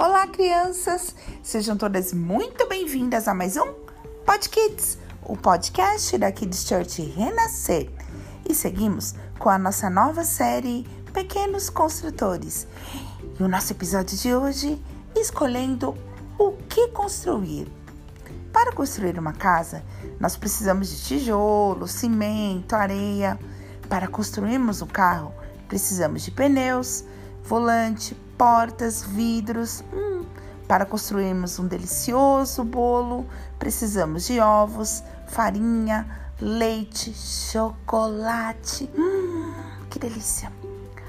Olá, crianças! Sejam todas muito bem-vindas a mais um Pod Kids, o podcast da Kids Church Renascer. E seguimos com a nossa nova série Pequenos Construtores. E o nosso episódio de hoje, escolhendo o que construir. Para construir uma casa, nós precisamos de tijolo, cimento, areia. Para construirmos um carro, precisamos de pneus, volante, portas, vidros. Hum, para construirmos um delicioso bolo, precisamos de ovos, farinha, leite, chocolate. Hum, que delícia!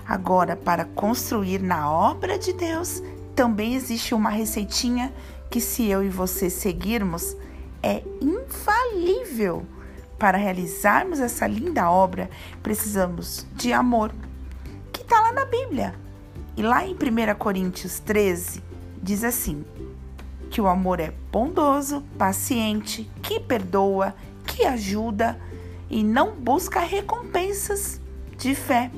Agora, para construir na obra de Deus, também existe uma receitinha que, se eu e você seguirmos, é infalível. Para realizarmos essa linda obra, precisamos de amor, que está lá na Bíblia. E lá em 1 Coríntios 13, diz assim: que o amor é bondoso, paciente, que perdoa, que ajuda e não busca recompensas de fé.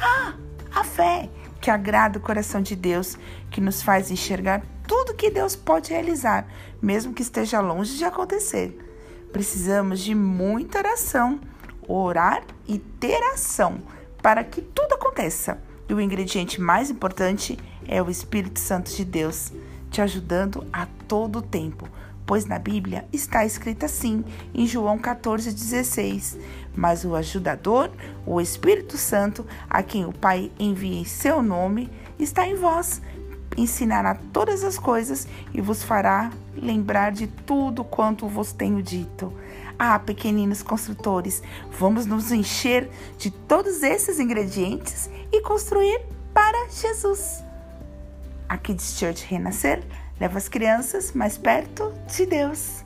Ah, a fé que agrada o coração de Deus, que nos faz enxergar tudo que Deus pode realizar, mesmo que esteja longe de acontecer. Precisamos de muita oração, orar e ter ação para que tudo aconteça. E o ingrediente mais importante é o Espírito Santo de Deus, te ajudando a todo tempo. Pois na Bíblia está escrito assim, em João 14,16: Mas o ajudador, o Espírito Santo, a quem o Pai envia em seu nome, está em vós. Ensinará todas as coisas e vos fará lembrar de tudo quanto vos tenho dito. Ah, pequeninos construtores, vamos nos encher de todos esses ingredientes e construir para Jesus. Aqui de Church Renascer leva as crianças mais perto de Deus.